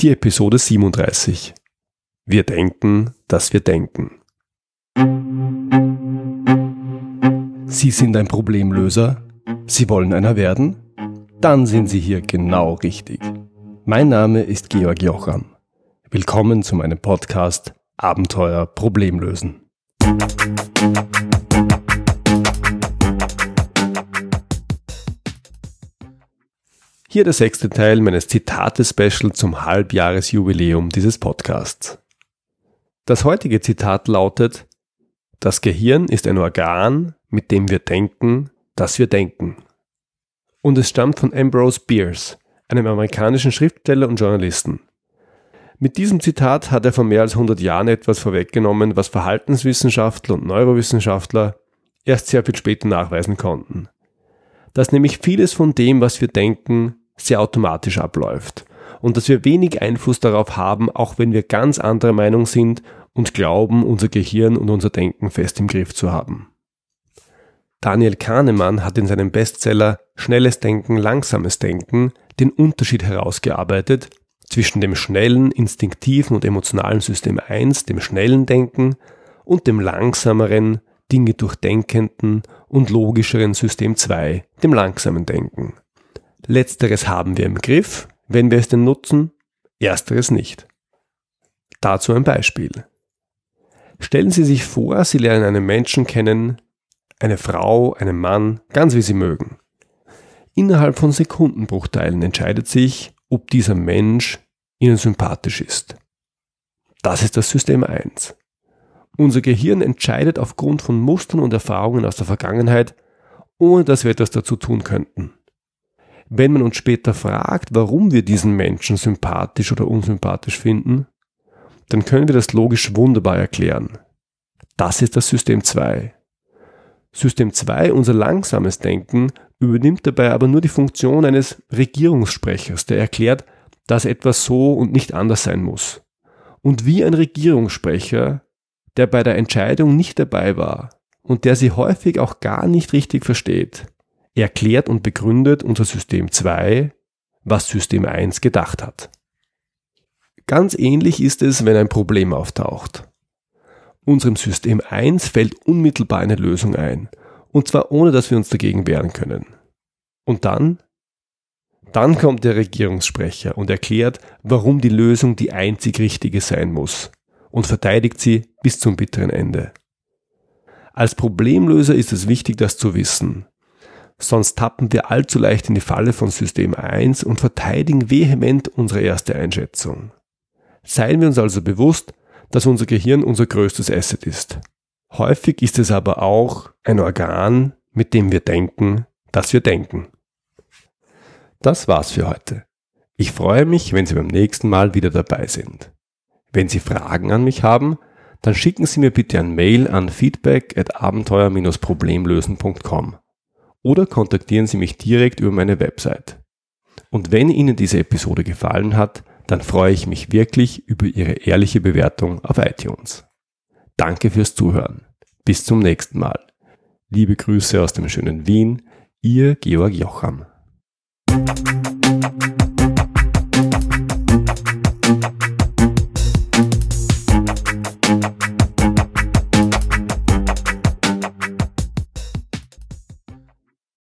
Die Episode 37. Wir denken, dass wir denken. Sie sind ein Problemlöser? Sie wollen einer werden? Dann sind Sie hier genau richtig. Mein Name ist Georg Jocham. Willkommen zu meinem Podcast Abenteuer Problemlösen. Hier der sechste Teil meines Zitate-Special zum Halbjahresjubiläum dieses Podcasts. Das heutige Zitat lautet, das Gehirn ist ein Organ, mit dem wir denken, dass wir denken. Und es stammt von Ambrose Bierce, einem amerikanischen Schriftsteller und Journalisten. Mit diesem Zitat hat er vor mehr als 100 Jahren etwas vorweggenommen, was Verhaltenswissenschaftler und Neurowissenschaftler erst sehr viel später nachweisen konnten. Dass nämlich vieles von dem, was wir denken, sehr automatisch abläuft und dass wir wenig Einfluss darauf haben, auch wenn wir ganz anderer Meinung sind und glauben, unser Gehirn und unser Denken fest im Griff zu haben. Daniel Kahnemann hat in seinem Bestseller Schnelles Denken, langsames Denken den Unterschied herausgearbeitet zwischen dem schnellen, instinktiven und emotionalen System 1, dem schnellen Denken, und dem langsameren, Dinge durchdenkenden und logischeren System 2, dem langsamen Denken. Letzteres haben wir im Griff, wenn wir es denn nutzen, ersteres nicht. Dazu ein Beispiel. Stellen Sie sich vor, Sie lernen einen Menschen kennen, eine Frau, einen Mann, ganz wie Sie mögen. Innerhalb von Sekundenbruchteilen entscheidet sich, ob dieser Mensch Ihnen sympathisch ist. Das ist das System 1. Unser Gehirn entscheidet aufgrund von Mustern und Erfahrungen aus der Vergangenheit, ohne dass wir etwas dazu tun könnten. Wenn man uns später fragt, warum wir diesen Menschen sympathisch oder unsympathisch finden, dann können wir das logisch wunderbar erklären. Das ist das System 2. System 2, unser langsames Denken, übernimmt dabei aber nur die Funktion eines Regierungssprechers, der erklärt, dass etwas so und nicht anders sein muss. Und wie ein Regierungssprecher, der bei der Entscheidung nicht dabei war und der sie häufig auch gar nicht richtig versteht, erklärt und begründet unser System 2, was System 1 gedacht hat. Ganz ähnlich ist es, wenn ein Problem auftaucht. Unserem System 1 fällt unmittelbar eine Lösung ein, und zwar ohne dass wir uns dagegen wehren können. Und dann? Dann kommt der Regierungssprecher und erklärt, warum die Lösung die einzig richtige sein muss und verteidigt sie bis zum bitteren Ende. Als Problemlöser ist es wichtig, das zu wissen, sonst tappen wir allzu leicht in die Falle von System 1 und verteidigen vehement unsere erste Einschätzung. Seien wir uns also bewusst, dass unser Gehirn unser größtes Asset ist. Häufig ist es aber auch ein Organ, mit dem wir denken, dass wir denken. Das war's für heute. Ich freue mich, wenn Sie beim nächsten Mal wieder dabei sind. Wenn Sie Fragen an mich haben, dann schicken Sie mir bitte ein Mail an feedback at abenteuer-problemlösen.com oder kontaktieren Sie mich direkt über meine Website. Und wenn Ihnen diese Episode gefallen hat, dann freue ich mich wirklich über Ihre ehrliche Bewertung auf iTunes. Danke fürs Zuhören. Bis zum nächsten Mal. Liebe Grüße aus dem schönen Wien, Ihr Georg Jocham.